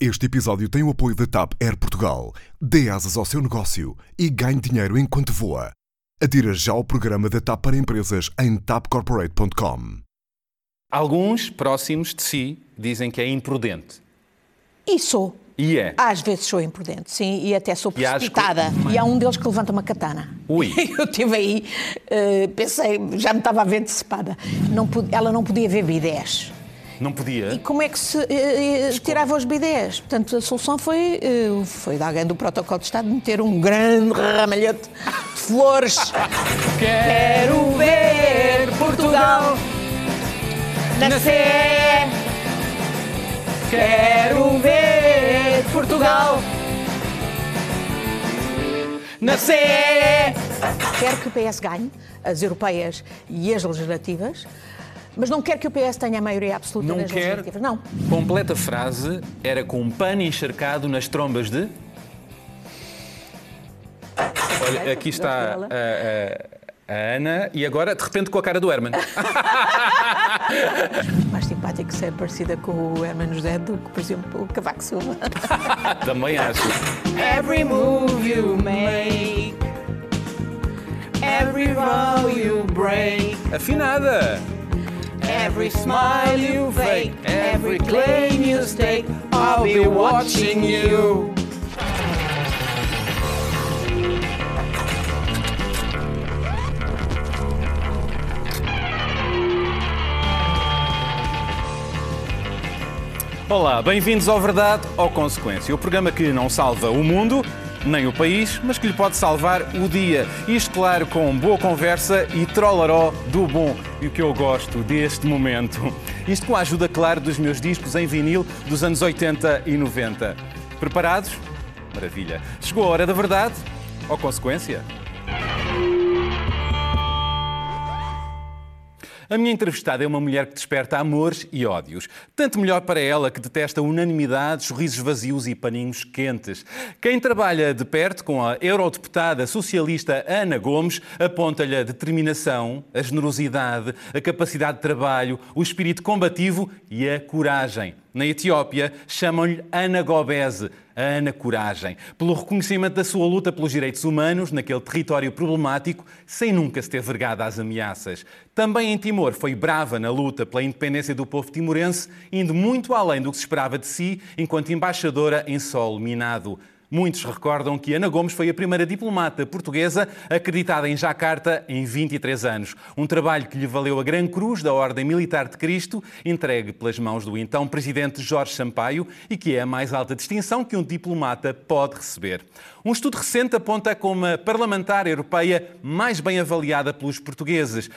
Este episódio tem o apoio da TAP Air Portugal. Dê asas ao seu negócio e ganhe dinheiro enquanto voa. Adira já ao programa da TAP para empresas em tapcorporate.com. Alguns próximos de si dizem que é imprudente. E sou. E é. Às vezes sou imprudente, sim, e até sou E acho que- precipitada. E há um deles que levanta uma katana. Ui. Eu estive aí, eh, pensei, já me estava a ver antecipada. Não pude- ela não podia ver bidés. Não podia. E como é que se eh, eh, tirava os bidés? Portanto, a solução foi, eh, foi de alguém do protocolo de Estado meter um grande ramalhete de flores. Quero ver Portugal nascer. Quero ver Portugal nascer. Quero que o PS ganhe as europeias e as legislativas, mas não quero que o PS tenha a maioria absoluta Não nas quer. legislativas. Não. Completa frase era com um pano encharcado nas trombas de. Olha, aqui está a, a- a Ana e agora, de repente, com a cara do Herman. mais simpático ser parecida com o Hermano José do que, por exemplo, o Cavaco Silva. Também acho. Every move you make, every vow you break, Afinada! Every smile you fake, every claim you stake, I'll be watching you. Olá, bem-vindos ao Verdade ou Consequência, o programa que não salva o mundo, nem o país, mas que lhe pode salvar o dia. Isto, claro, com boa conversa e trollaró do bom. E o que eu gosto deste momento. Isto com a ajuda, claro, dos meus discos em vinil dos anos 80 e 90. Preparados? Maravilha. Chegou a hora da verdade ou consequência? A minha entrevistada é uma mulher que desperta amores e ódios. Tanto melhor para ela que detesta unanimidade, sorrisos vazios e paninhos quentes. Quem trabalha de perto com a eurodeputada socialista Ana Gomes aponta-lhe a determinação, a generosidade, a capacidade de trabalho, o espírito combativo e a coragem. Na Etiópia chamam-lhe Ana Gobese, a Ana Coragem, pelo reconhecimento da sua luta pelos direitos humanos naquele território problemático, sem nunca se ter vergado às ameaças. Também em Timor foi brava na luta pela independência do povo timorense, indo muito além do que se esperava de si enquanto embaixadora em solo minado. Muitos recordam que Ana Gomes foi a primeira diplomata portuguesa acreditada em Jacarta em 23 anos. Um trabalho que lhe valeu a Gran Cruz da Ordem Militar de Cristo, entregue pelas mãos do então presidente Jorge Sampaio e que é a mais alta distinção que um diplomata pode receber. Um estudo recente aponta como a parlamentar europeia mais bem avaliada pelos portugueses.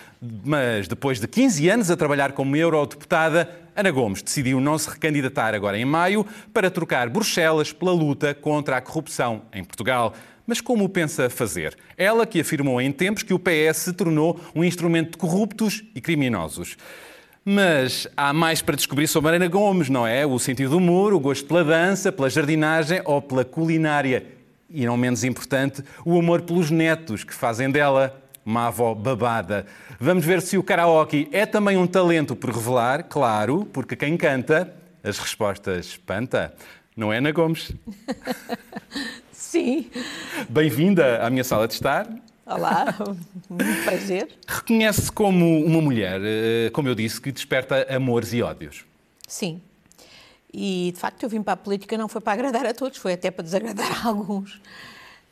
Mas depois de 15 anos a trabalhar como eurodeputada, Ana Gomes decidiu não se recandidatar agora em maio para trocar Bruxelas pela luta contra a corrupção em Portugal. Mas como pensa fazer? Ela que afirmou em tempos que o PS se tornou um instrumento de corruptos e criminosos. Mas há mais para descobrir sobre Ana Gomes, não é? O sentido do humor, o gosto pela dança, pela jardinagem ou pela culinária. E não menos importante, o amor pelos netos que fazem dela uma avó babada. Vamos ver se o karaoke é também um talento por revelar, claro, porque quem canta, as respostas espanta. Não é, Ana Gomes? Sim. Bem-vinda à minha sala de estar. Olá, muito prazer. Reconhece-se como uma mulher, eh, como eu disse, que desperta amores e ódios. Sim. E de facto eu vim para a política não foi para agradar a todos, foi até para desagradar a alguns.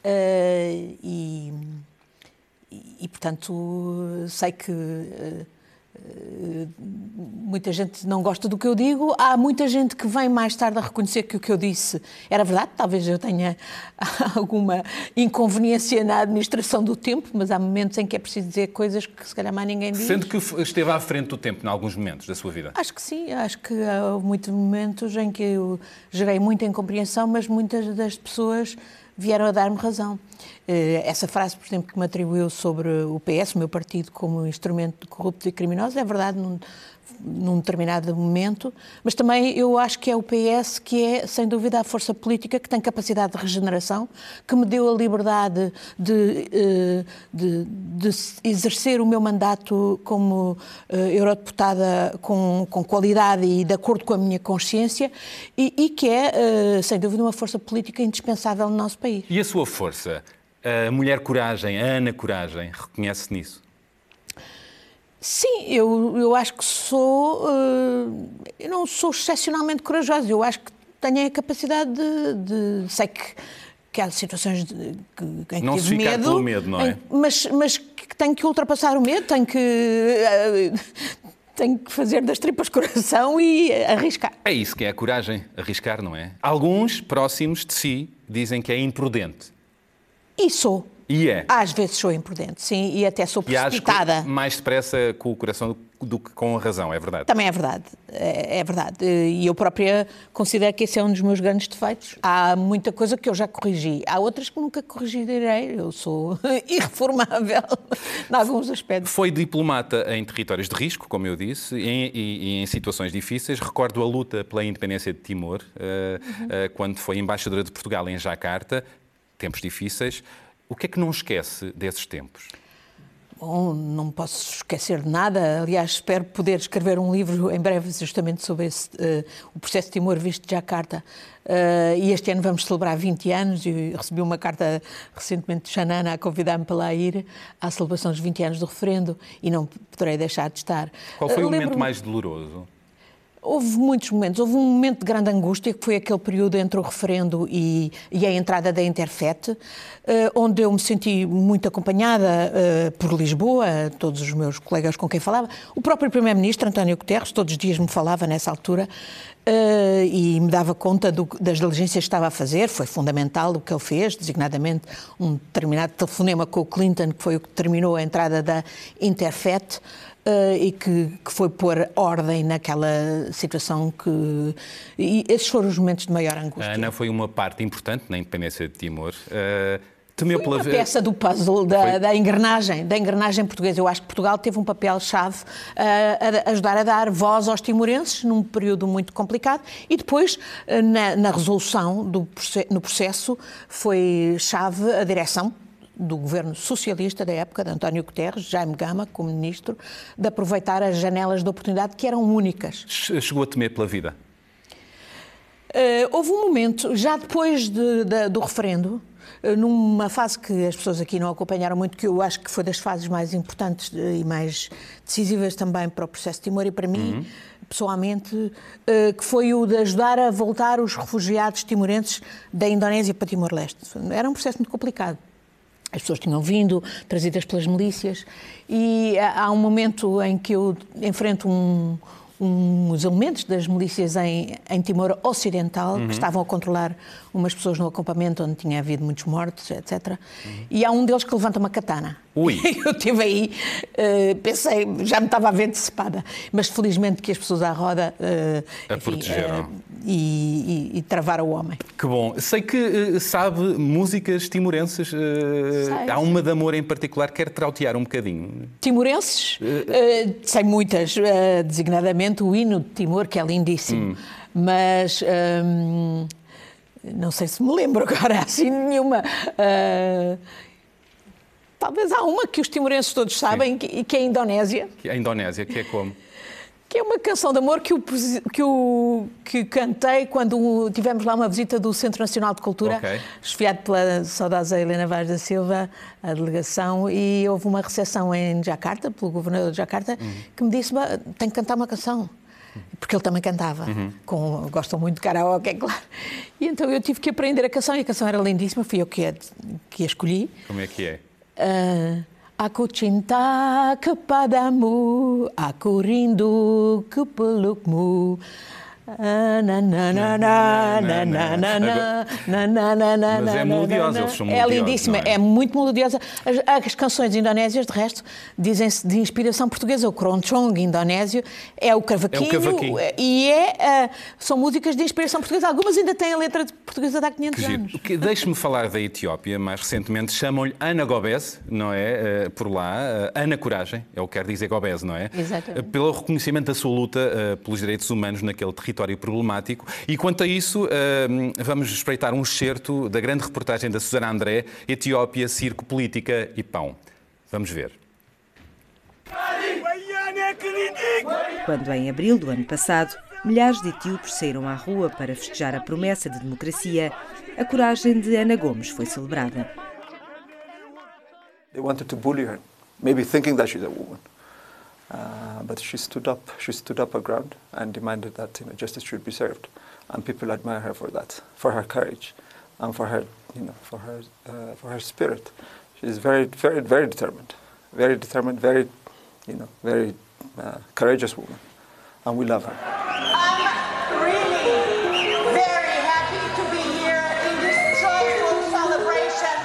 Eh, e, e, e, portanto sei que eh, muita gente não gosta do que eu digo. Há muita gente que vem mais tarde a reconhecer que o que eu disse era verdade. Talvez eu tenha alguma inconveniência na administração do tempo, mas há momentos em que é preciso dizer coisas que se calhar mais ninguém diz. Sendo que esteve à frente do tempo em alguns momentos da sua vida. Acho que sim, acho que houve muitos momentos em que eu gerei muita incompreensão, mas muitas das pessoas vieram a dar-me razão. Eh, Essa frase, por exemplo, que me atribuiu sobre o PS, o meu partido, como instrumento de corruptos e criminosos, é verdade, num determinado momento, mas também eu acho que é o PS que é, sem dúvida, a força política que tem capacidade de regeneração, que me deu a liberdade de, eh, de, de exercer o meu mandato como eh, eurodeputada com, com qualidade e de acordo com a minha consciência e, e que é, eh, sem dúvida, uma força política indispensável no nosso país. E a sua força? A mulher coragem, a Ana Coragem, reconhece nisso? Sim, eu, eu acho que sou. Uh, eu não sou excepcionalmente corajosa, eu acho que tenho a capacidade de. de sei que, que há situações de, que, em que não tive se medo, pelo medo, não é? Em, mas, mas que tenho que ultrapassar o medo, tenho que. Uh, tenho que fazer das tripas coração e arriscar. É isso que é a coragem, arriscar, não é? Alguns próximos de si dizem que é imprudente. E sou. E é? Às vezes sou imprudente, sim, e até sou precipitada. E mais depressa com o coração do que com a razão, é verdade? Também é verdade, é, é, verdade. E eu própria considero que esse é um dos meus grandes defeitos. Há muita coisa que eu já corrigi, há outras que nunca corrigirei. Eu sou irreformável em alguns aspectos. Foi diplomata em territórios de risco, como eu disse, e em, e em situações difíceis. Recordo a luta pela independência de Timor, uhum. quando foi embaixadora de Portugal em Jacarta, tempos difíceis. O que é que não esquece desses tempos? Bom, não posso esquecer de nada. Aliás, espero poder escrever um livro em breve justamente sobre esse, uh, o processo de Timor visto de Jacarta. Uh, e este ano vamos celebrar 20 anos e recebi uma carta recentemente de Xanana a convidar-me para lá ir à celebração dos 20 anos do referendo e não poderei deixar de estar. Qual foi uh, o momento mais doloroso? Houve muitos momentos. Houve um momento de grande angústia, que foi aquele período entre o referendo e, e a entrada da Interfet, uh, onde eu me senti muito acompanhada uh, por Lisboa, todos os meus colegas com quem falava. O próprio Primeiro-Ministro, António Guterres, todos os dias me falava nessa altura uh, e me dava conta do, das diligências que estava a fazer. Foi fundamental o que ele fez, designadamente um determinado telefonema com o Clinton, que foi o que terminou a entrada da Interfet. Uh, e que, que, foi pôr ordem naquela situação que. E esses foram os momentos de maior angústia. A Ana foi uma parte importante na independência de Timor. Uh, temeu foi uma pela... peça do puzzle da, da, engrenagem, da engrenagem portuguesa. Eu acho que Portugal teve um papel-chave uh, a ajudar a dar voz aos timorenses num período muito complicado e depois, uh, na, na, resolução do no processo, foi chave a direção do governo socialista da época, de António Guterres, Jaime Gama, como ministro, de aproveitar as janelas de oportunidade que eram únicas. Chegou a temer pela vida? Uh, houve um momento, já depois de, de, do referendo, uh, numa fase que as pessoas aqui não acompanharam muito, que eu acho que foi das fases mais importantes e mais decisivas também para o processo de Timor e para mim, uhum. pessoalmente, uh, que foi o de ajudar a voltar os refugiados timorenses da Indonésia para Timor-Leste. Era um processo muito complicado as pessoas tinham vindo, trazidas pelas milícias, e há um momento em que eu enfrento um, uns elementos das milícias em, em Timor Ocidental, uhum. que estavam a controlar umas pessoas no acampamento onde tinha havido muitos mortos, etc. Uhum. E há um deles que levanta uma katana. Ui. Eu estive aí, uh, pensei, já me estava a ver decepada, mas felizmente que as pessoas à roda uh, a enfim, protegeram. Uh, e, e, e, travaram o homem. Que bom. Sei que sabe músicas timorenses. há uma de amor em particular, quer trautear um bocadinho. Timorenses? sei muitas, designadamente o hino de Timor, que é lindíssimo. Hum. Mas. Um, não sei se me lembro agora assim nenhuma. Uh, talvez há uma que os timorenses todos sabem, que, que é a Indonésia. A Indonésia, que é como? Que é uma canção de amor que, o, que, o, que cantei quando tivemos lá uma visita do Centro Nacional de Cultura, okay. esfiado pela saudosa Helena Vaz da Silva, a delegação, e houve uma recepção em Jacarta, pelo governador de Jacarta, uhum. que me disse: tem que cantar uma canção porque ele também cantava, uhum. com, gostam muito de karaoke, é claro. E então eu tive que aprender a canção, e a canção era lindíssima, fui eu que a, que a escolhi. Como é que é? Uh, Aku cinta kepadamu, aku rindu kepelukmu. Mas é melodiosa, eles são É lindíssima, é? é muito melodiosa. As, canções indonésias, de resto, dizem-se de inspiração portuguesa. O Keroncong indonésio é o cavaquinho, É e é, ah, são músicas de inspiração portuguesa. Algumas ainda têm a letra portuguesa há 500 Que giro. anos. Deixe-me falar da Etiópia. Mais recentemente chamam-lhe Ana Gobez, não é? Eh, Por lá. Eh, Ana Coragem, é o que quer dizer Gobez, não é? Exatamente. Eh, Pelo reconhecimento da sua luta eh, pelos direitos humanos naquele território problemático. E quanto a isso, eh, vamos espreitar um excerto da grande reportagem da Susana André, Etiópia, Circo, Política e Pão. Vamos ver. Quando, em abril do ano passado, milhares de etíopes saíram à rua para festejar a promessa de democracia, a coragem de Ana Gomes foi celebrada. They wanted to bully her, maybe thinking that she's a woman. Uh, but she stood up. She stood up her ground and demanded that you know, justice should be served, and people admire her for that, for her courage, and for her, you know, for her, uh, for her spirit. She's very, very, very determined, very determined, very, you know, very uh, courageous woman, and we love her. I'm really very happy to be here in this joyful celebration.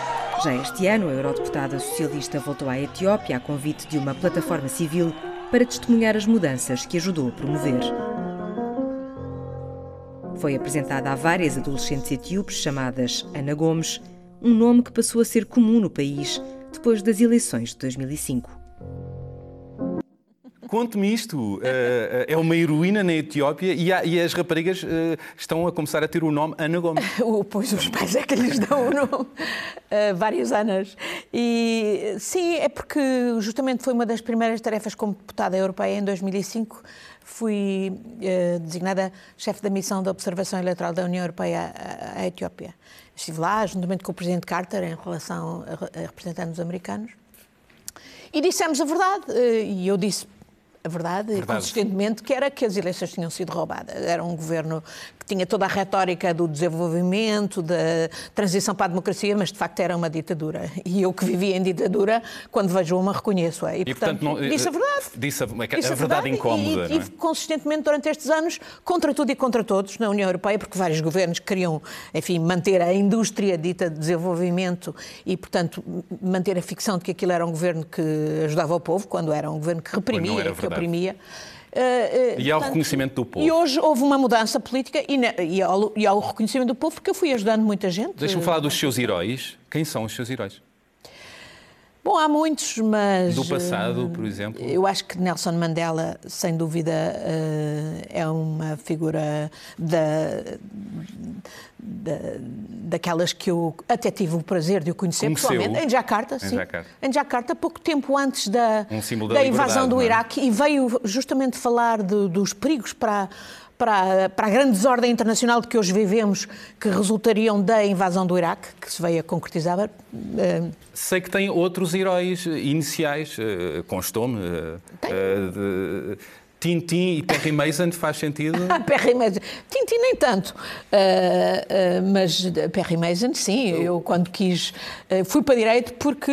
Já este ano, a eurodeputada socialista voltou à Etiópia a convite de uma plataforma civil para testemunhar as mudanças que ajudou a promover. Foi apresentada a várias adolescentes etíopes chamadas Ana Gomes, um nome que passou a ser comum no país depois das eleições de 2005. Conte-me isto. Eh, é uma heroína na Etiópia e, há- e as raparigas eh, estão a começar a ter o nome Ana Gomes. Pois os pais é que lhes dão o nome há vários anos. E sim, é porque justamente foi uma das primeiras tarefas como deputada europeia em 2005. Fui designada chefe da missão de observação eleitoral da União Europeia à, Etiópia. Estive lá, juntamente com o presidente Carter, em relação a, a representando os americanos. E dissemos a verdade. E eu disse a verdade, Verdade. consistentemente, que era que as eleições tinham sido roubadas. Era um governo que tinha toda a retórica do desenvolvimento, da transição para a democracia, mas de facto era uma ditadura. E eu que vivia em ditadura, quando vejo uma, reconheço-a. E, portanto, não- disse a verdade. Disse a, a Disse verdade incómoda. E, e é? consistentemente durante estes anos, contra tudo e contra todos, na União Europeia, porque vários governos queriam, enfim, manter a indústria dita de desenvolvimento e, portanto, manter a ficção de que aquilo era um governo que ajudava o povo, quando era um governo que reprimia, que. Oprimia. Uh, uh, E há o reconhecimento do povo. E hoje houve uma mudança política e, na- e, ao, e ao reconhecimento do povo, porque eu fui ajudando muita gente. Deixa-me falar dos seus heróis. Quem são os seus heróis? Bom, há muitos, mas. Do passado, eh, por exemplo? Eu acho que Nelson Mandela, sem dúvida, eh, é uma figura da, da- daquelas que eu até tive o prazer de o conhecer Conheceu? pessoalmente, em Jakarta, sim. Jakarta. Em Jakarta, pouco tempo antes da, Um da da invasão do é? Iraque, e veio justamente falar de- dos perigos para. Para, para a grande desordem internacional de que hoje vivemos, que resultariam da invasão do Iraque, que se veio a concretizar, eh, Sei que tem outros heróis iniciais, eh, constou-me. eh, eh, de- Tintin e Perry Mason faz sentido? Perry Mason. Tintin nem tanto. Ah, ah, mas Perry Mason, sim. Eu, quando quis. ah, fui para direito porque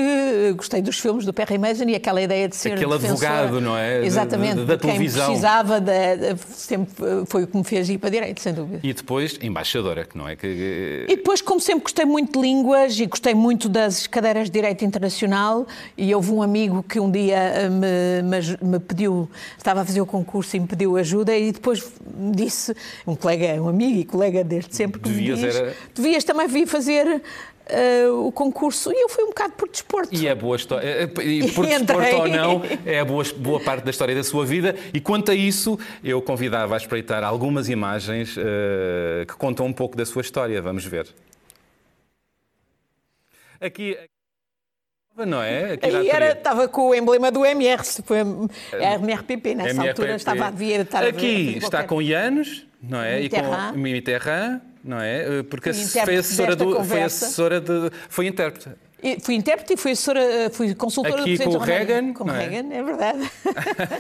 gostei dos filmes do Perry Mason e aquela ideia de ser. Aquele advogado, não é? De- Exatamente. de- da de quem televisão. precisava. Da, da- sempre foi o que me fez ir para direito, sem dúvida. E depois, embaixadora, que não é? Que, E depois, como sempre, gostei muito de línguas e gostei muito das cadeiras de Direito Internacional. E houve um amigo que um dia eh, me, me- me pediu, estava a fazer o concurso e me pediu ajuda, e depois disse, um colega, um amigo e colega desde sempre, que Devias me diz: era- devias também vir fazer eh, o concurso. E eu fui um bocado por desporto. E é boa história. eh, E por desporto ou não, é a boa, boa parte da história da sua vida. E quanto a isso, eu convidava a espreitar algumas imagens eh, que contam um pouco da sua história. Vamos ver. Aqui. Não é? Aí era, estava com o emblema do MR, se foi a MRPP, nessa MRPP. altura estava a vir. estar a- a Aqui está qualquer- com Ianos, não é? E Mitterrand. com Mitterrand, não é? Eh, Porque foi assessora, do, foi assessora de. Foi intérprete. E Fui intérprete e fui, assessora, fui consultora Aqui do Presidente com o. Reagan, Com o é? Reagan, é verdade.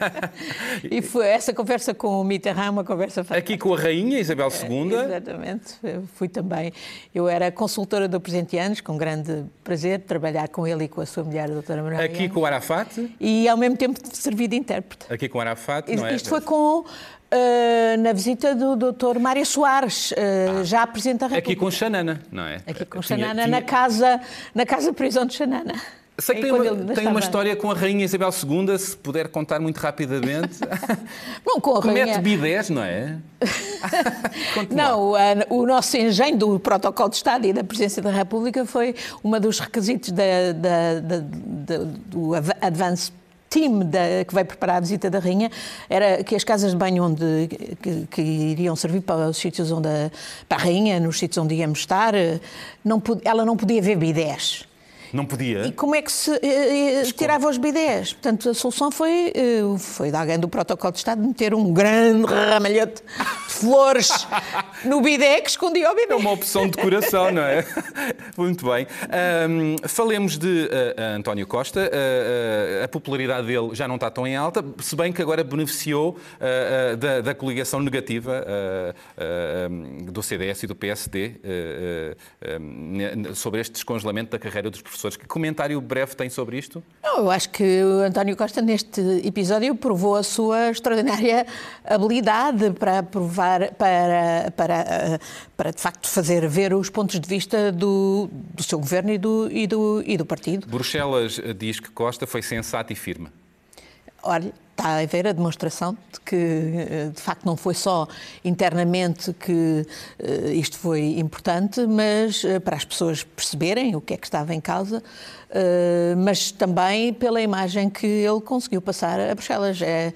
e foi essa conversa com o Mitterrand, uma conversa fantástica. Aqui com a Rainha Isabel II. Exatamente, eu fui também. Eu era consultora do Presidente Anos, com grande prazer trabalhar com ele e com a sua mulher, a doutora Maria. Aqui com o Arafat. E ao mesmo tempo servi de intérprete. Aqui com o Arafat, não é? Isto foi com eh, na visita do Dr. Mário Soares, eh, já Presidente da República. Aqui com Xanana, não é? Aqui com Tinha- Xanana, tinha- na casa, na casa prisão de Xanana. Sei que É tem, uma, tem uma história com a Rainha Isabel II, se puder contar muito rapidamente. Não, com a Mete rainha. bidés, não é? Não, a- o nosso engenho do protocolo de Estado e da Presidência da República foi um dos requisitos da- da- da- do Advance Team da- que vai preparar a visita da Rainha era que as casas de banho onde que, que iriam servir para os sítios onde a, para a Rainha, nos sítios onde íamos estar, eh, não, ela não podia ver bidés. Não podia? E como é que se eh, eh, tirava os bidés? Portanto, a solução foi, eh, foi de alguém do protocolo de Estado meter um grande ramalhete de flores no bidé que escondia o bidé. É uma opção de coração, não é? Muito bem. Ahm, falemos de ah, António Costa. Ah, ah, a popularidade dele já não está tão em alta, se bem que agora beneficiou da, da coligação negativa do CDS e do PSD sobre este descongelamento da carreira dos professores. Que comentário breve tem sobre isto? Não, eu acho que o António Costa, neste episódio, provou a sua extraordinária habilidade para provar, para, para, eh, para de facto fazer ver os pontos de vista do, do seu governo e do, e, do, e do partido. Bruxelas ah, diz que Costa foi sensato e firme. Olha, está a ver a demonstração de que, eh, de facto, não foi só internamente que eh, isto foi importante, mas eh, para as pessoas perceberem o que é que estava em causa, mas também pela imagem que ele conseguiu passar a Bruxelas. É,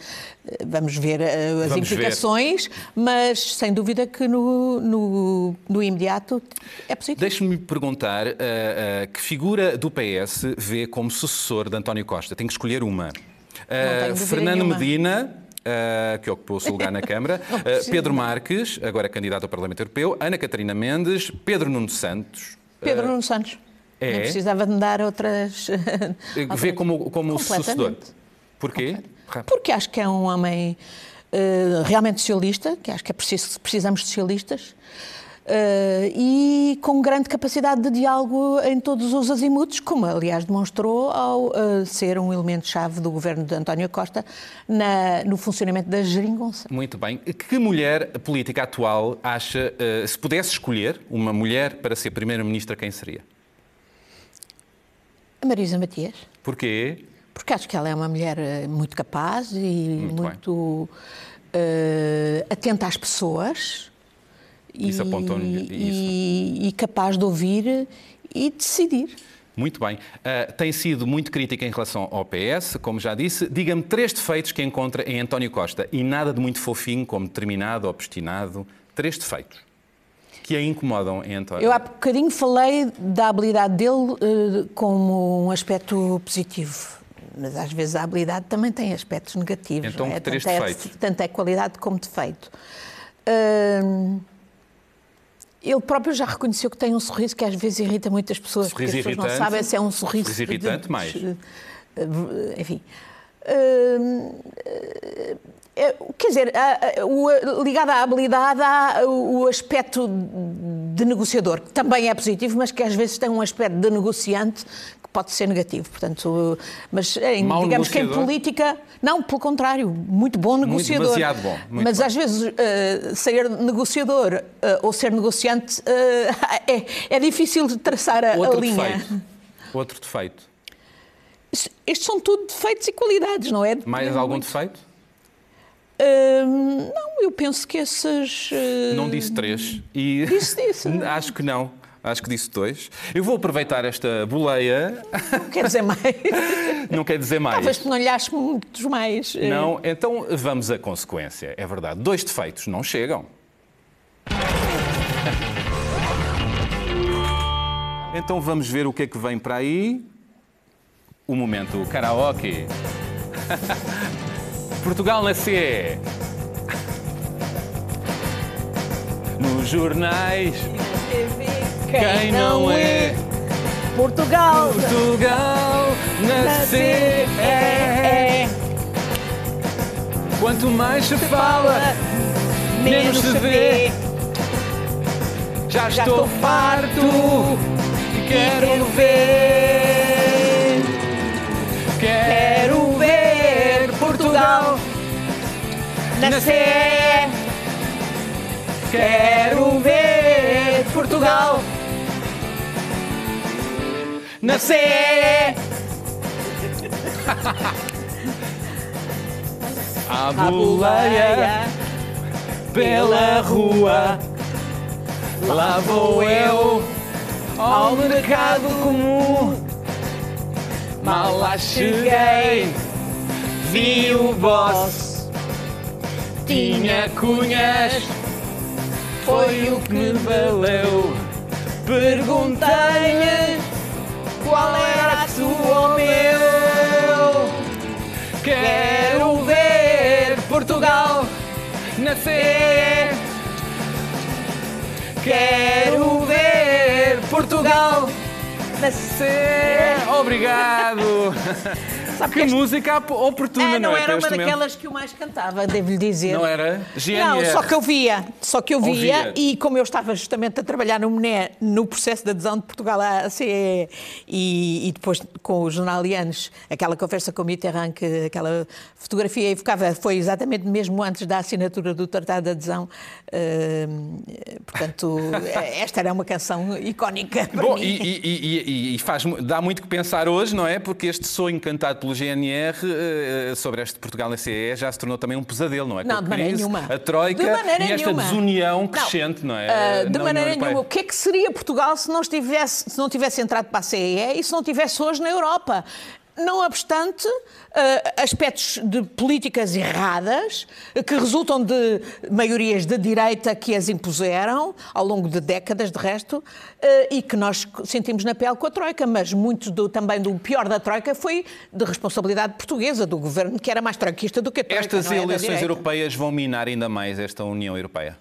vamos ver as Vamos ver. implicações, mas sem dúvida que no, no, no imediato é positivo. Deixe-me perguntar ah, ah, que figura do PS vê como sucessor de António Costa? Tem que escolher uma. Dúvida Fernando nenhuma. Medina, ah, que ocupou o seu lugar na Câmara, Não precisa. Pedro Marques, agora candidato ao Parlamento Europeu, Ana Catarina Mendes, Pedro Nuno Santos. Pedro Nuno Santos. é? Nem precisava de me dar outras. Vê como, como. Completamente. Porquê? Porque acho que é um homem realmente socialista, que acho que é preciso, precisamos de socialistas, eh, e com grande capacidade de diálogo em todos os azimutos, como aliás demonstrou ao eh, ser um elemento-chave do governo de António Costa na- no funcionamento da geringonça. Muito bem. Que mulher política atual acha, ah, se pudesse escolher uma mulher para ser Primeira-Ministra, quem seria? A Marisa Matias. Porquê? Porque acho que ela é uma mulher muito capaz e Muito muito, atenta às pessoas. Isso e, apontou-lhe isso. E, e capaz de ouvir e decidir. Muito bem. Ah, tem sido muito crítica em relação ao PS, como já disse. Diga-me três defeitos que encontra em António Costa e nada de muito fofinho, como determinado, obstinado. Três defeitos que a incomodam em António. Eu há bocadinho falei da habilidade dele eh, como um aspecto positivo. Mas às vezes a habilidade também tem aspectos negativos. Então, é? três tanto, é, defeitos? tanto é qualidade como defeito. Hum, ele próprio já reconheceu que tem um sorriso que às vezes irrita muitas pessoas. Sorriso porque as pessoas não sabem se é um sorriso. Sorriso irritante, mais? eh, Enfim. Hum, é, quer dizer, ligado à habilidade há o aspecto de negociador, que também é positivo, mas que às vezes tem um aspecto de negociante pode ser negativo. Portanto, mas em, Mau digamos que em negociador? política, não, pelo contrário, muito bom negociador. demasiado bom, muito mas bem. às vezes eh, ser negociador eh, ou ser negociante eh, é, é difícil de traçar a, a Outro linha. defeito. Outro defeito. Estes são tudo defeitos e qualidades, não é? Mais algum muito. defeito? Hum, não, eu penso que esses. eh, Não disse três. E Disse, disse. Acho que não. Acho que disse dois. Eu vou aproveitar esta boleia. Não quer dizer mais. Não quer dizer mais. Talvez tu não lhe aches muitos mais. Não, então vamos à consequência. É verdade. Dois defeitos não chegam. Então vamos ver o que é que vem para aí. O momento karaoke. Portugal na C. Nos jornais, quem não é Portugal. Portugal na C. é, Quanto mais se fala, menos se vê. Já estou farto e quero ver. Quero ver Portugal Na CE quero ver Portugal. CE! A boleia pela rua, lá vou eu ao mercado comum. Mal lá cheguei, vi o boss, tinha cunhas, foi o que me valeu. Perguntei-lhe qual era a sua ou meu. Quero ver Portugal na CE. Quero ver Portugal na CE. Obrigado. Sabe que este- música op- oportuna, É, não é? era uma daquelas que eu mais cantava, devo-lhe dizer. Não era? Não, GNR. só que eu via, só que eu via Ouvia. e como eu estava justamente a trabalhar no MNE, no processo de adesão de Portugal à CE e, e depois com os jornalianos, aquela conversa com o Mitterrand, que aquela fotografia evocava, foi exatamente mesmo antes da assinatura do Tratado de Adesão. Hum, portanto, esta era uma canção icónica para Bom, mim. e, e- e- e faz, dá muito que pensar hoje, não é? Porque este sonho cantado pelo GNR eh, sobre este Portugal na CE já se tornou também um pesadelo, não é? Não, de maneira crise, nenhuma. A Troika De maneira e esta nenhuma. desunião Não, crescente, não, é? ah, de Na União maneira Europeia. nenhuma. O que é que seria Portugal se não, estivesse, se não tivesse entrado para a CEE e se não estivesse hoje na Europa? Não obstante ah, aspectos de políticas erradas eh, que resultam de maiorias de direita que as impuseram ao longo de décadas, de resto, eh, e que nós sentimos na pele com a Troika, mas muito do- também do pior da Troika foi de responsabilidade portuguesa, do governo, que era mais troiquista do que a Troika. Estas é? Da eleições europeias vão minar ainda mais esta União Europeia.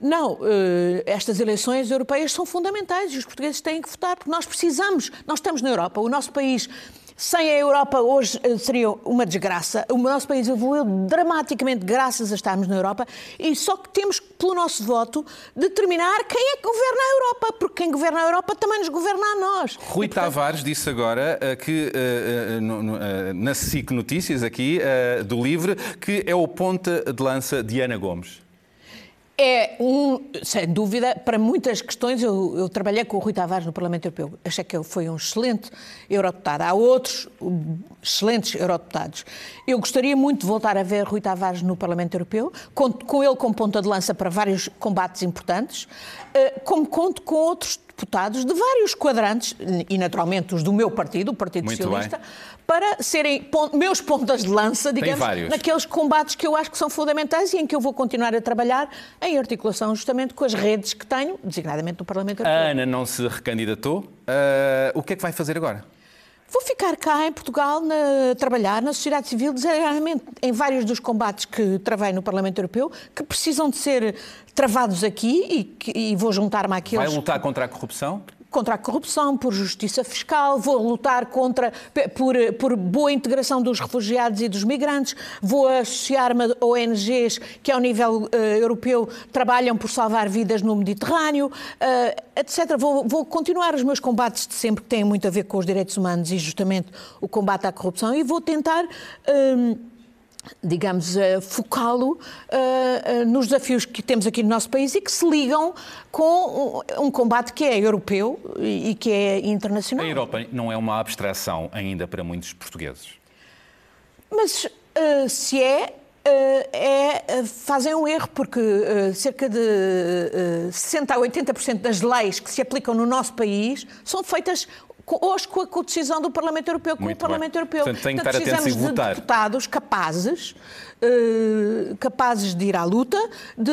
Não, eh, estas eleições europeias são fundamentais e os portugueses têm que votar, porque nós precisamos, nós estamos na Europa, o nosso país. Sem a Europa hoje eh, seria uma desgraça. O nosso país evoluiu dramaticamente graças a estarmos na Europa e só que temos, pelo nosso voto, determinar quem é que governa a Europa, porque quem governa a Europa também nos governa a nós. Rui E, portanto, Tavares disse agora eh, que eh, na SIC Notícias aqui do Livre que é o ponta de lança de Ana Gomes. É um, sem dúvida, para muitas questões, eu, eu trabalhei com o Rui Tavares no Parlamento Europeu. Achei que ele foi um excelente eurodeputado. Há outros um, excelentes eurodeputados. Eu gostaria muito de voltar a ver Rui Tavares no Parlamento Europeu. Conto com ele como ponta de lança para vários combates importantes, eh, como conto com outros deputados de vários quadrantes, e naturalmente os do meu partido, o Partido Muito Socialista, para serem meus pontas de lança, digamos, naqueles combates que eu acho que são fundamentais e em que eu vou continuar a trabalhar em articulação justamente com as redes que tenho, designadamente no Parlamento A Europeu. Ana não se recandidatou. Eh, o que é que vai fazer agora? Vou ficar cá em Portugal na- trabalhar na sociedade civil, desagradamente em vários dos combates que travei no Parlamento Europeu, que precisam de ser travados aqui e, que- e vou juntar-me Vai àqueles lutar contra a corrupção? Contra a corrupção, por justiça fiscal, vou lutar contra, por, por boa integração dos refugiados e dos migrantes, vou associar-me a ONGs que, ao nível eh, europeu, trabalham por salvar vidas no Mediterrâneo, eh, etc. Vou, vou continuar os meus combates de sempre, que têm muito a ver com os direitos humanos e justamente o combate à corrupção, e vou tentar. hum, digamos, eh, focá-lo eh, eh, nos desafios que temos aqui no nosso país e que se ligam com um, um combate que é europeu e, e que é internacional. A Europa não é uma abstração ainda para muitos portugueses. Mas se é, é, fazem um erro, porque cerca de eh, 60% a 80% das leis que se aplicam no nosso país são feitas hoje com a com a decisão do Parlamento Europeu, com Muito o Parlamento bem. Europeu. Portanto, tem que estar atentos precisamos e de votar. deputados capazes, eh, capazes de ir à luta, de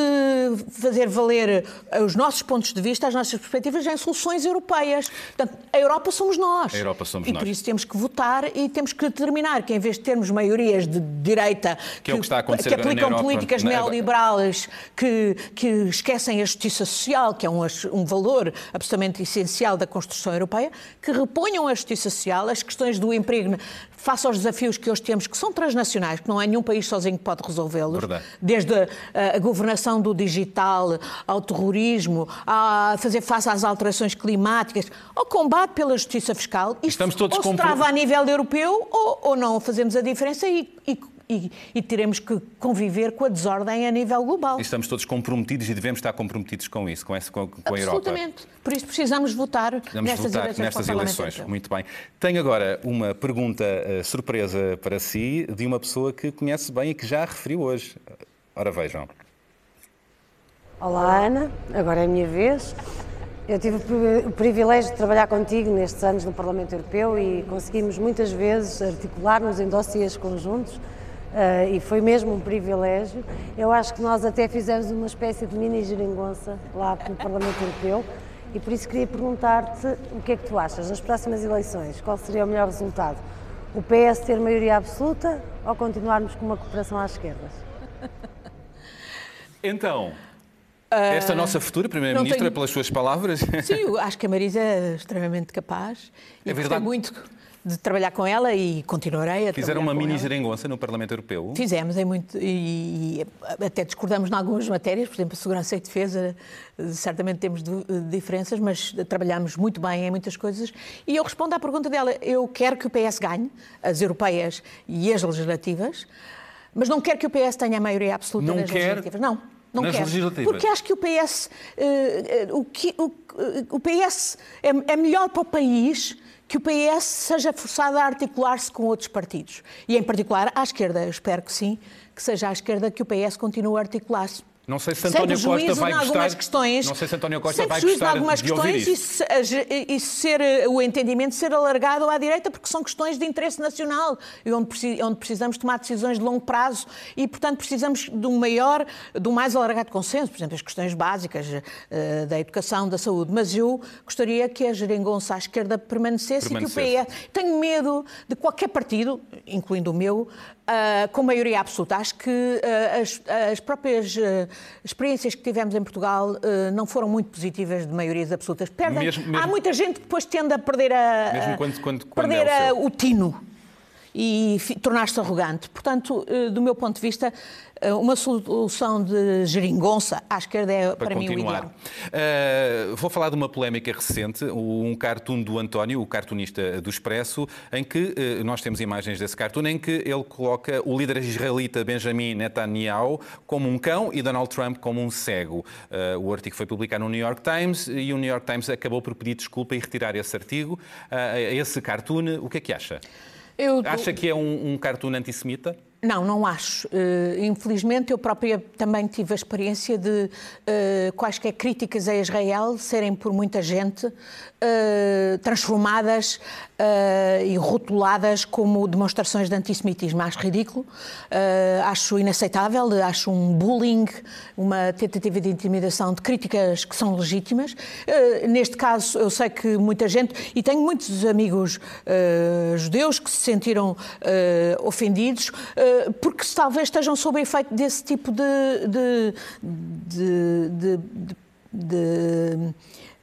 fazer valer eh, os nossos pontos de vista, as nossas perspectivas em soluções europeias. Portanto, a Europa somos nós. A Europa somos e nós. por isso temos que votar e temos que determinar que, em vez de termos maiorias de direita Que é que acontecer que na aplicam políticas neoliberais que, que esquecem a justiça social, que é um, um valor absolutamente essencial da construção europeia, que reponham a justiça social, as questões do emprego face aos desafios que hoje temos, que são transnacionais, que não há nenhum país sozinho que pode resolvê-los, desde a, a governação do digital ao terrorismo, a fazer face às alterações climáticas, ao combate pela justiça fiscal. Isto Estamos todos ou se compro- trava a nível europeu ou, ou não fazemos a diferença e, e e, e teremos que conviver com a desordem a nível global. E estamos todos comprometidos e devemos estar comprometidos com isso, com, esse, com, com a Europa. Absolutamente. Por isso precisamos votar Precisamos nestas votar eleições. nestas eleições. Muito bem. Tenho agora uma pergunta eh, surpresa para si de uma pessoa que conhece bem e que já a referiu hoje. Ora vejam. Olá Ana, agora é a minha vez. Eu tive o privilégio de trabalhar contigo nestes anos no Parlamento Europeu e conseguimos muitas vezes articular-nos em dossiês conjuntos eh, e foi mesmo um privilégio. Eu acho que nós até fizemos uma espécie de mini geringonça lá no Parlamento Europeu e por isso queria perguntar-te o que é que tu achas nas próximas eleições, qual seria o melhor resultado? O PS ter maioria absoluta ou continuarmos com uma cooperação às esquerdas? Então, esta nossa futura Primeira-Ministra, Ah, tenho- pelas suas palavras. Sim, eu acho que a Marisa é extremamente capaz. E É verdade. muito de trabalhar com ela e continuarei a Fizeram trabalhar uma mini geringonça no Parlamento Europeu. Fizemos em muito e, e até discordamos em algumas matérias, por exemplo, a segurança e defesa, certamente temos diferenças, mas trabalhamos muito bem em muitas coisas. E eu respondo à pergunta dela: eu quero que o PS ganhe, as europeias e as legislativas, mas não quero que o PS tenha a maioria absoluta Não nas quer legislativas. Não. Não nas quero. legislativas? Porque acho que o PS, eh, eh, o, que- o- o PS é, é melhor para o país que o PS seja forçado a articular-se com outros partidos. E, em particular, à esquerda. Eu espero que sim, que seja à esquerda que o PS continue a articular-se. Não sei se António Costa prejuízo vai gostar. questões, Não sei se António Costa vai prejuízo em gostar algumas de questões e, e ser eh, o entendimento ser alargado à direita porque são questões de interesse nacional e onde, onde precisamos tomar decisões de longo prazo e portanto precisamos de um maior, de um mais alargado consenso, por exemplo as questões básicas eh, da educação, da saúde, mas eu gostaria que a geringonça à esquerda permanecesse, Permanecesse. e que o PS tenho medo de qualquer partido, incluindo o meu, ah, com maioria absoluta. Acho que ah, as, as próprias ah, experiências que tivemos em Portugal não foram muito positivas de maiorias absolutas. Perdem. Mesmo- mesmo- Há muita gente que depois tende a perder, a, quando- quando- quando perder é o o tino e tornar-se arrogante. Portanto, eh, do meu ponto de vista, eh, uma solução de geringonça à esquerda é, para, para mim, o ideal. Uh, vou falar de uma polémica recente, um cartoon do António, o cartunista do Expresso, em que uh, nós temos imagens desse cartoon, em que ele coloca o líder israelita Benjamin Netanyahu como um cão e Donald Trump como um cego. Uh, o artigo foi publicado no New York Times e o New York Times acabou por pedir desculpa e retirar esse artigo, esse cartoon. O que é que acha? Eu- Acha que é um, um cartoon antissemita? Não, não acho. Eh, infelizmente, eu própria também tive a experiência de eh, quaisquer críticas a Israel serem por muita gente eh, transformadas e rotuladas como demonstrações de antissemitismo. Acho ridículo, acho inaceitável, acho um bullying, uma tentativa de intimidação de críticas que são legítimas. Neste caso, eu sei que muita gente, e tenho muitos amigos judeus que se sentiram ofendidos, porque talvez estejam sob efeito desse tipo de, de, de, de-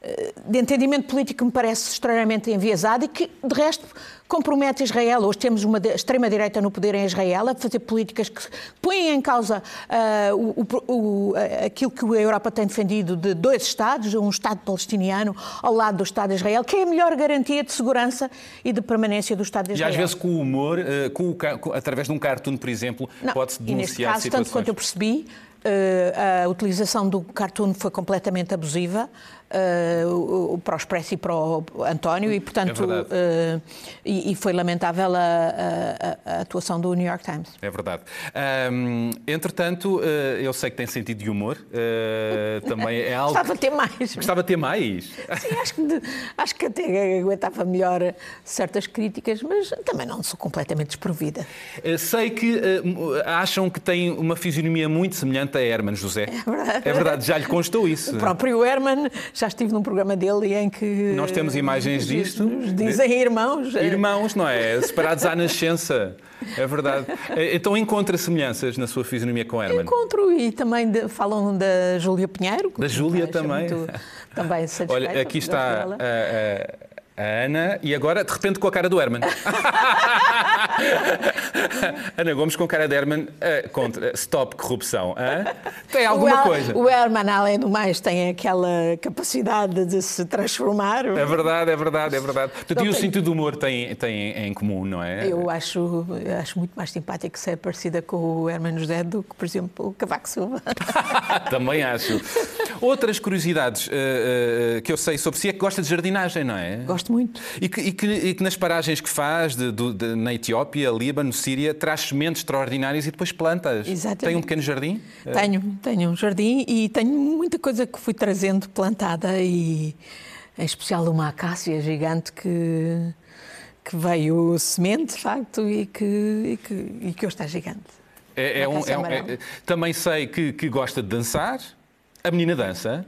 de- eh, de entendimento político que me parece extremamente enviesado e que, de resto, compromete Israel. Hoje temos uma extrema-direita no poder em Israel a fazer políticas que põem em causa ah, o- o- ah, aquilo que a Europa tem defendido de dois Estados, um Estado palestiniano ao lado do Estado de Israel, que é a melhor garantia de segurança e de permanência do Estado de E Israel. às vezes com o humor, uh, com o através de um cartoon, por exemplo, pode-se e neste denunciar caso, situações. tanto quanto eu percebi, eh, a utilização do cartoon foi completamente abusiva eh, o- para o Expresso e para o António e, portanto, É eh, e, e foi lamentável a, a- a- atuação do New York Times. É verdade. Ahm, entretanto, eh, eu sei que tem sentido de humor. eh, também é algo. Gostava de ter mais. Gostava de ter mais. Sim, acho que, de- acho que até aguentava melhor certas críticas, mas também não sou completamente desprovida. Eh, Sei que eh, acham que tem uma fisionomia muito semelhante a Herman José. É verdade. É verdade, já lhe constou isso. O próprio Herman, já estive num programa dele em que. Nós temos imagens disto. Dizem irmãos. eh, Irmãos, não é? Separados à nascença. É verdade. Eh, Então encontra semelhanças na sua fisionomia com Herman. Encontro e também de- falam da Júlia Pinheiro. Da Júlia também. muito- também satisfeita Olha, aqui está a, A Ana, e agora, de repente, com a cara do Herman. Ana Gomes com cara de Herman eh, contra Stop Corrupção. hã? Tem alguma o, coisa. O Herman, além do mais, tem aquela capacidade de se transformar. É verdade, é verdade, é verdade. Portanto, e o sentido do humor tem, tem em comum, não é? Eu acho, acho muito mais simpático ser parecida com o Herman José do que, por exemplo, o Cavaco Silva. Também acho. Outras curiosidades eh, eh, que eu sei sobre si é que gosta de jardinagem, não é? Gosto muito. E que, e que- e que nas paragens que faz de- do- de- na Etiópia, Líbano, Síria, traz sementes extraordinárias e depois plantas. Exatamente. Tem um pequeno jardim? Tenho, tenho um jardim e tenho muita coisa que fui trazendo plantada e em especial uma acácia gigante que, que veio semente, de facto, e que, e que, e que hoje está gigante. É, é Uma um- é um- é- também sei que, que gosta de dançar. A menina dança.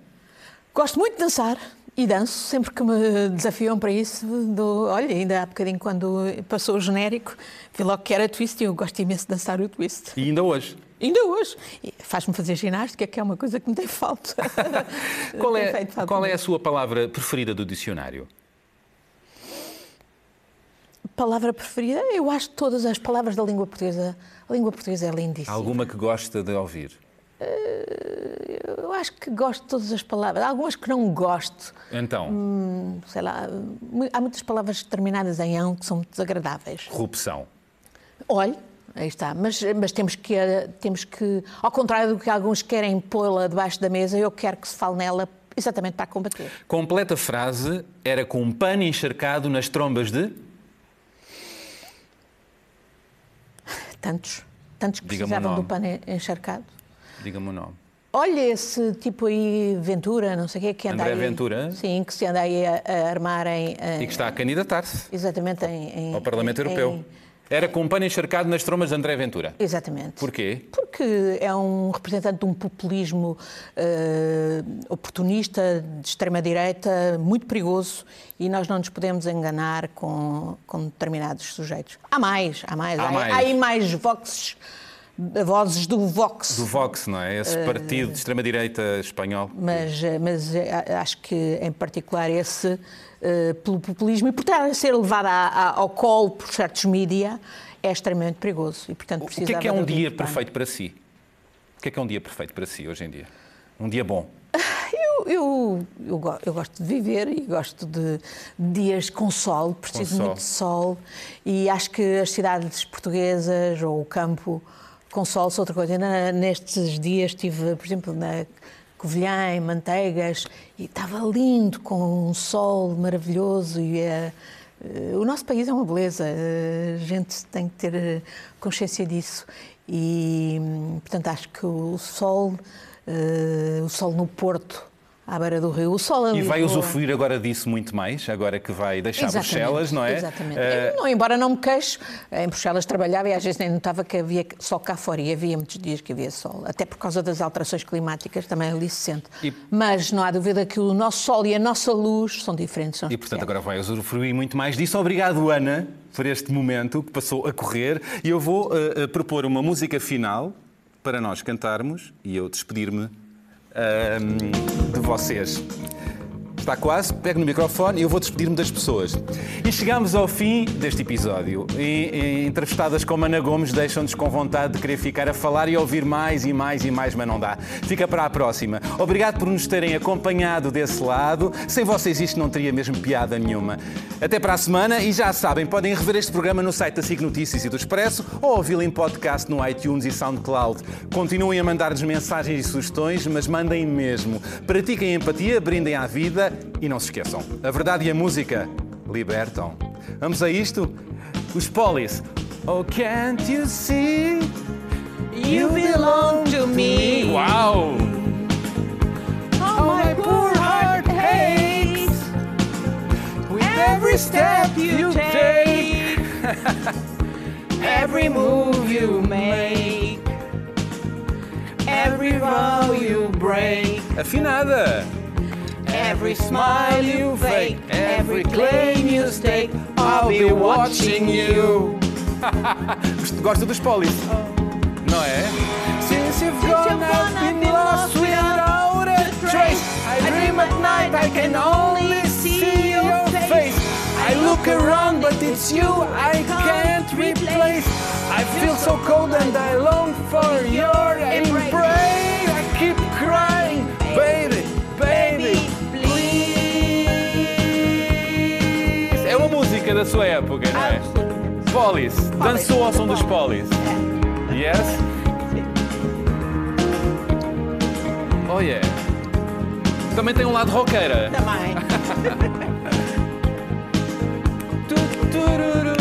Gosto muito de dançar e danço sempre que me desafiam para isso. Dou, olha, ainda há bocadinho quando passou o genérico, vi logo que era twist e eu gosto imenso de dançar o twist. E ainda hoje. Ainda hoje. Faz-me fazer ginástica, que é uma coisa que me tem falta. Qual é, feito falta qual é a sua palavra preferida do dicionário? Palavra preferida? Eu acho todas as palavras da língua portuguesa. A língua portuguesa é lindíssima. Alguma que gosta de ouvir? Eu acho que gosto de todas as palavras. Há algumas que não gosto. Então, Sei lá, há muitas palavras terminadas em ão que são desagradáveis. corrupção. Olhe, aí está. Mas, mas temos, que, eh, temos que, ao contrário do que alguns querem pô-la debaixo da mesa, eu quero que se fale nela exatamente para combater. Completa frase era com um pano encharcado nas trombas de. Tantos, tantos que precisavam do pano encharcado. Diga-me o nome. Olha esse tipo aí, Ventura, não sei o que, que anda André aí. Ventura? Sim, que se anda aí a, a armar em, em- E que está a candidatar-se Exatamente em, em- ao Parlamento em- Europeu. Era com um pano encharcado nas trombas de André Ventura. Exatamente. Porquê? Porque é um representante de um populismo eh, oportunista, de extrema-direita, muito perigoso e nós não nos podemos enganar com, com determinados sujeitos. Há mais, há mais. Há mais. há aí mais voxes, vozes do Vox. Do Vox, não é? Esse partido de extrema-direita espanhol. Mas, eh, mas eh, acho que, em particular, esse, eh, pelo populismo e por estar a ser levado ao colo por certos mídia, é extremamente perigoso. E, portanto, O que é que é um dia perfeito para si? O que é que é um dia perfeito para si hoje em dia? Um dia bom. Eu, eu, eu, eu gosto de viver e gosto de dias com sol, preciso sol. muito de sol e acho que as cidades portuguesas ou o campo com sol são outra coisa. Ainda nestes dias estive, por exemplo, na Covilhã, em Manteigas, e estava lindo, com um sol maravilhoso e eh, eh, o nosso país é uma beleza, eh, a gente tem que ter eh, consciência disso e, hum, portanto, acho que o sol, o sol no Porto, à beira do rio, o sol em E vai usufruir agora disso muito mais, agora que vai deixar Exatamente, Bruxelas, não é? Exatamente. Eu não, embora não me queixo, em Bruxelas trabalhava e às vezes nem notava que havia sol cá fora e havia muitos dias que havia sol, até por causa das alterações climáticas também ali se sente. E- Mas não há dúvida que o nosso sol e a nossa luz são diferentes. São E portanto agora vai usufruir muito mais disso. Obrigado, Ana, por este momento que passou a correr. E eu vou eh, eh, propor uma música final para nós cantarmos e eu despedir-me ahm, de vocês. Está quase, pego no microfone e eu vou despedir-me das pessoas. E chegamos ao fim deste episódio. E, e entrevistadas como Ana Gomes deixam-nos com vontade de querer ficar a falar e ouvir mais e mais e mais, mas não dá. Fica para a próxima. Obrigado por nos terem acompanhado desse lado. Sem vocês isto não teria mesmo piada nenhuma. Até para a semana e já sabem, podem rever este programa no site da SIC Notícias e do Expresso ou ouvi-lo em podcast no iTunes e SoundCloud. Continuem a mandar-nos mensagens e sugestões, mas mandem mesmo. Pratiquem empatia, brindem à vida e não se esqueçam, a verdade e a música libertam. Vamos a isto? Os Polis. Oh, can't you see? You belong to me. Uau! Oh, my poor heart aches with every step you take, every move you make, every vow you break. Afinada. Every smile you fake, every claim you stake, I'll be watching you. Gosto dos polis, não é? Since you've gone, I've been lost without a trace. I dream at night, I can only see your face. I look around, but it's you I can't replace. I feel so cold and I long for your embrace. I keep crying, baby, da sua época, não é? Polis, dançou ao som dos Polis. Yes? Oh yeah. Também tem um lado roqueira. Também.